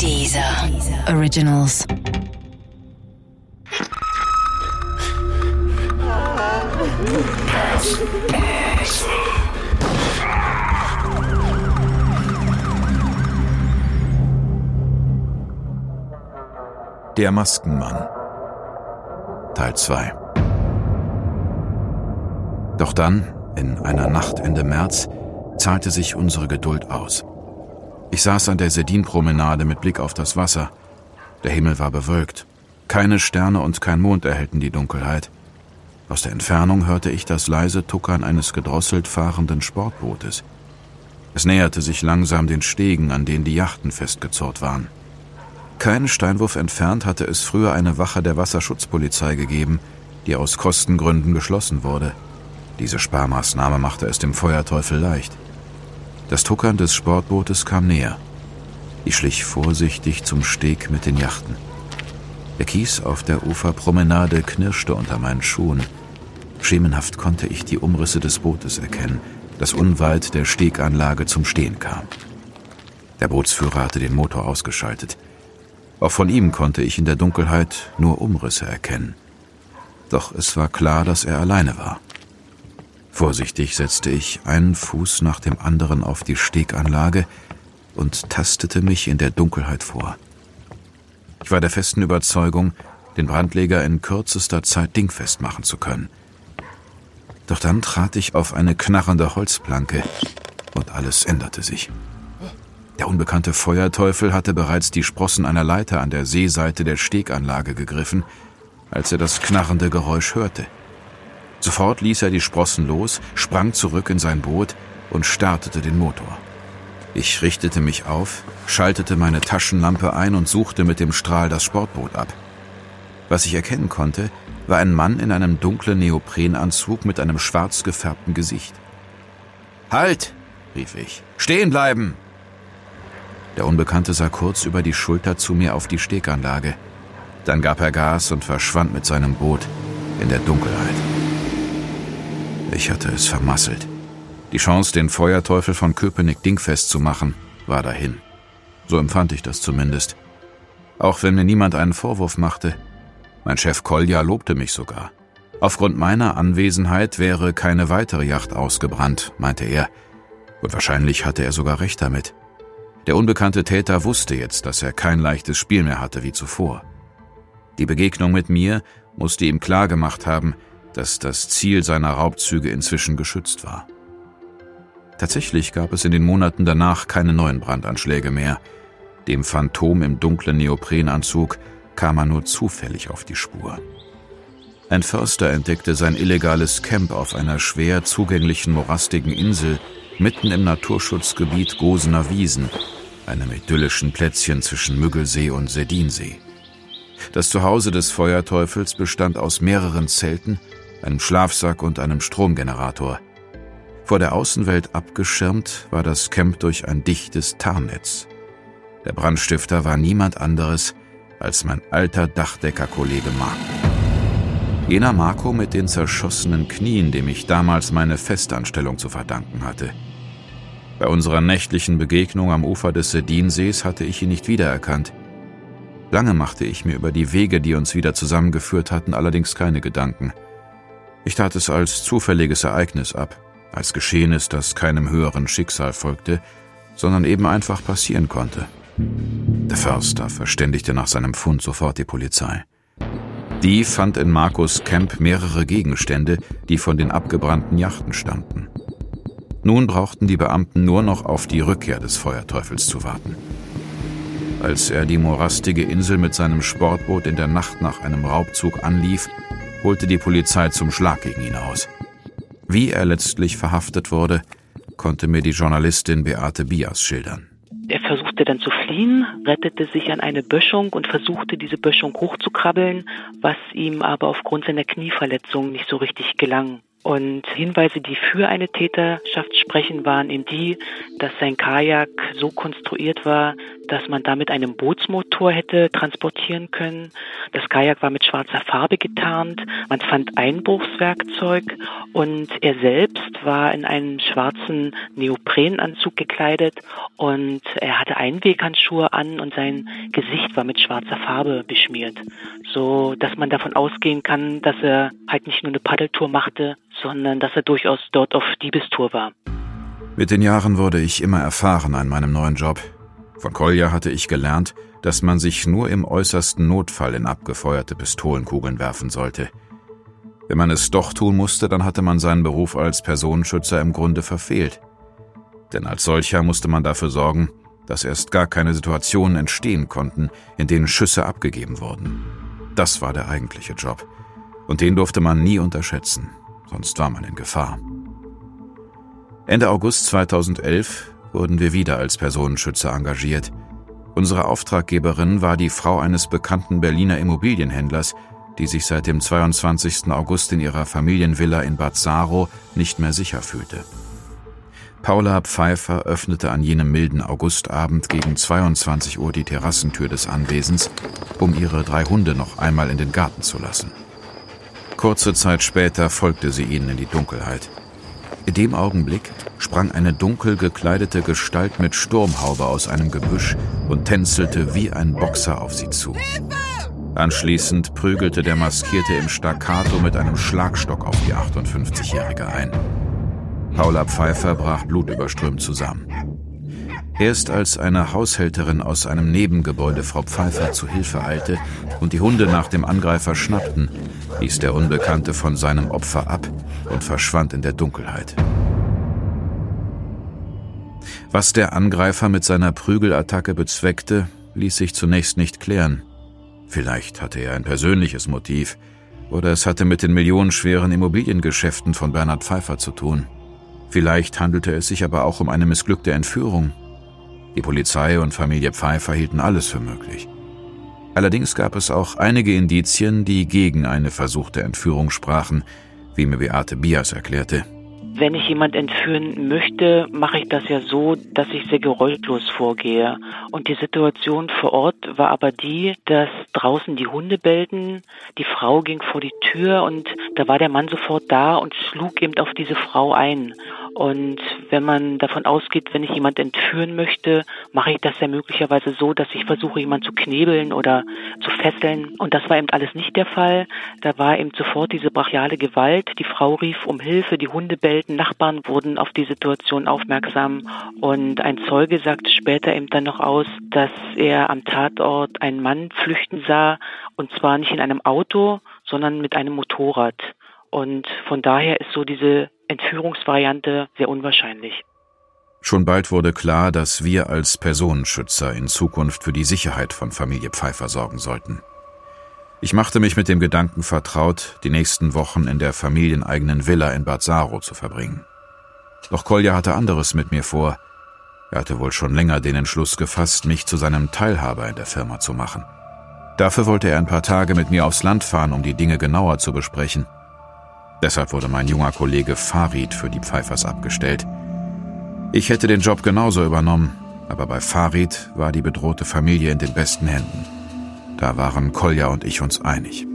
Dieser Originals. Der Maskenmann Teil 2 Doch dann, in einer Nacht Ende März, zahlte sich unsere Geduld aus. Ich saß an der Sedin-Promenade mit Blick auf das Wasser. Der Himmel war bewölkt. Keine Sterne und kein Mond erhellten die Dunkelheit. Aus der Entfernung hörte ich das leise Tuckern eines gedrosselt fahrenden Sportbootes. Es näherte sich langsam den Stegen, an denen die Yachten festgezurrt waren. Keinen Steinwurf entfernt hatte es früher eine Wache der Wasserschutzpolizei gegeben, die aus Kostengründen geschlossen wurde. Diese Sparmaßnahme machte es dem Feuerteufel leicht. Das Tuckern des Sportbootes kam näher. Ich schlich vorsichtig zum Steg mit den Yachten. Der Kies auf der Uferpromenade knirschte unter meinen Schuhen. Schemenhaft konnte ich die Umrisse des Bootes erkennen, das unweit der Steganlage zum Stehen kam. Der Bootsführer hatte den Motor ausgeschaltet. Auch von ihm konnte ich in der Dunkelheit nur Umrisse erkennen. Doch es war klar, dass er alleine war. Vorsichtig setzte ich einen Fuß nach dem anderen auf die Steganlage und tastete mich in der Dunkelheit vor. Ich war der festen Überzeugung, den Brandleger in kürzester Zeit dingfest machen zu können. Doch dann trat ich auf eine knarrende Holzplanke und alles änderte sich. Der unbekannte Feuerteufel hatte bereits die Sprossen einer Leiter an der Seeseite der Steganlage gegriffen, als er das knarrende Geräusch hörte. Sofort ließ er die Sprossen los, sprang zurück in sein Boot und startete den Motor. Ich richtete mich auf, schaltete meine Taschenlampe ein und suchte mit dem Strahl das Sportboot ab. Was ich erkennen konnte, war ein Mann in einem dunklen Neoprenanzug mit einem schwarz gefärbten Gesicht. Halt! rief ich. Stehen bleiben! Der Unbekannte sah kurz über die Schulter zu mir auf die Steganlage. Dann gab er Gas und verschwand mit seinem Boot in der Dunkelheit. Ich hatte es vermasselt. Die Chance, den Feuerteufel von Köpenick dingfest zu machen, war dahin. So empfand ich das zumindest. Auch wenn mir niemand einen Vorwurf machte. Mein Chef Kolja lobte mich sogar. Aufgrund meiner Anwesenheit wäre keine weitere Yacht ausgebrannt, meinte er. Und wahrscheinlich hatte er sogar recht damit. Der unbekannte Täter wusste jetzt, dass er kein leichtes Spiel mehr hatte wie zuvor. Die Begegnung mit mir musste ihm klargemacht haben, dass das Ziel seiner Raubzüge inzwischen geschützt war. Tatsächlich gab es in den Monaten danach keine neuen Brandanschläge mehr. Dem Phantom im dunklen Neoprenanzug kam er nur zufällig auf die Spur. Ein Förster entdeckte sein illegales Camp auf einer schwer zugänglichen morastigen Insel mitten im Naturschutzgebiet Gosener Wiesen einem idyllischen Plätzchen zwischen Müggelsee und Sedinsee. Das Zuhause des Feuerteufels bestand aus mehreren Zelten, einem Schlafsack und einem Stromgenerator. Vor der Außenwelt abgeschirmt war das Camp durch ein dichtes Tarnnetz. Der Brandstifter war niemand anderes als mein alter Dachdeckerkollege Marco. Jener Marco mit den zerschossenen Knien, dem ich damals meine Festanstellung zu verdanken hatte – bei unserer nächtlichen Begegnung am Ufer des Sedinsees hatte ich ihn nicht wiedererkannt. Lange machte ich mir über die Wege, die uns wieder zusammengeführt hatten, allerdings keine Gedanken. Ich tat es als zufälliges Ereignis ab, als Geschehenes, das keinem höheren Schicksal folgte, sondern eben einfach passieren konnte. Der Förster verständigte nach seinem Fund sofort die Polizei. Die fand in Markus Camp mehrere Gegenstände, die von den abgebrannten Yachten stammten. Nun brauchten die Beamten nur noch auf die Rückkehr des Feuerteufels zu warten. Als er die morastige Insel mit seinem Sportboot in der Nacht nach einem Raubzug anlief, holte die Polizei zum Schlag gegen ihn aus. Wie er letztlich verhaftet wurde, konnte mir die Journalistin Beate Bias schildern. Er versuchte dann zu fliehen, rettete sich an eine Böschung und versuchte, diese Böschung hochzukrabbeln, was ihm aber aufgrund seiner Knieverletzung nicht so richtig gelang. Und Hinweise, die für eine Täterschaft sprechen, waren eben die, dass sein Kajak so konstruiert war, dass man damit einen Bootsmotor hätte transportieren können. Das Kajak war mit schwarzer Farbe getarnt. Man fand Einbruchswerkzeug und er selbst war in einen schwarzen Neoprenanzug gekleidet und er hatte Einweghandschuhe an und sein Gesicht war mit schwarzer Farbe beschmiert, so dass man davon ausgehen kann, dass er halt nicht nur eine Paddeltour machte, sondern dass er durchaus dort auf Diebestour war. Mit den Jahren wurde ich immer erfahren an meinem neuen Job. Von Kolja hatte ich gelernt, dass man sich nur im äußersten Notfall in abgefeuerte Pistolenkugeln werfen sollte. Wenn man es doch tun musste, dann hatte man seinen Beruf als Personenschützer im Grunde verfehlt. Denn als solcher musste man dafür sorgen, dass erst gar keine Situationen entstehen konnten, in denen Schüsse abgegeben wurden. Das war der eigentliche Job. Und den durfte man nie unterschätzen, sonst war man in Gefahr. Ende August 2011 wurden wir wieder als Personenschützer engagiert. Unsere Auftraggeberin war die Frau eines bekannten Berliner Immobilienhändlers, die sich seit dem 22. August in ihrer Familienvilla in Bad Saro nicht mehr sicher fühlte. Paula Pfeiffer öffnete an jenem milden Augustabend gegen 22 Uhr die Terrassentür des Anwesens, um ihre drei Hunde noch einmal in den Garten zu lassen. Kurze Zeit später folgte sie ihnen in die Dunkelheit. In dem Augenblick sprang eine dunkel gekleidete Gestalt mit Sturmhaube aus einem Gebüsch und tänzelte wie ein Boxer auf sie zu. Anschließend prügelte der Maskierte im Staccato mit einem Schlagstock auf die 58-Jährige ein. Paula Pfeiffer brach blutüberströmt zusammen. Erst als eine Haushälterin aus einem Nebengebäude Frau Pfeiffer zu Hilfe eilte und die Hunde nach dem Angreifer schnappten, ließ der Unbekannte von seinem Opfer ab und verschwand in der Dunkelheit. Was der Angreifer mit seiner Prügelattacke bezweckte, ließ sich zunächst nicht klären. Vielleicht hatte er ein persönliches Motiv, oder es hatte mit den millionenschweren Immobiliengeschäften von Bernhard Pfeiffer zu tun. Vielleicht handelte es sich aber auch um eine missglückte Entführung. Die Polizei und Familie Pfeiffer hielten alles für möglich. Allerdings gab es auch einige Indizien, die gegen eine versuchte Entführung sprachen, wie mir Beate Bias erklärte. Wenn ich jemand entführen möchte, mache ich das ja so, dass ich sehr geräuschlos vorgehe. Und die Situation vor Ort war aber die, dass draußen die Hunde bellten, die Frau ging vor die Tür und da war der Mann sofort da und schlug eben auf diese Frau ein. Und wenn man davon ausgeht, wenn ich jemand entführen möchte, mache ich das ja möglicherweise so, dass ich versuche, jemanden zu knebeln oder zu fesseln. Und das war eben alles nicht der Fall. Da war eben sofort diese brachiale Gewalt. Die Frau rief um Hilfe, die Hunde bellten, Nachbarn wurden auf die Situation aufmerksam. Und ein Zeuge sagte später eben dann noch aus, dass er am Tatort einen Mann flüchten sah, und zwar nicht in einem Auto, sondern mit einem Motorrad. Und von daher ist so diese Entführungsvariante sehr unwahrscheinlich. Schon bald wurde klar, dass wir als Personenschützer in Zukunft für die Sicherheit von Familie Pfeiffer sorgen sollten. Ich machte mich mit dem Gedanken vertraut, die nächsten Wochen in der familieneigenen Villa in Bad Saro zu verbringen. Doch Kolja hatte anderes mit mir vor. Er hatte wohl schon länger den Entschluss gefasst, mich zu seinem Teilhaber in der Firma zu machen. Dafür wollte er ein paar Tage mit mir aufs Land fahren, um die Dinge genauer zu besprechen – Deshalb wurde mein junger Kollege Farid für die Pfeifers abgestellt. Ich hätte den Job genauso übernommen, aber bei Farid war die bedrohte Familie in den besten Händen. Da waren Kolja und ich uns einig.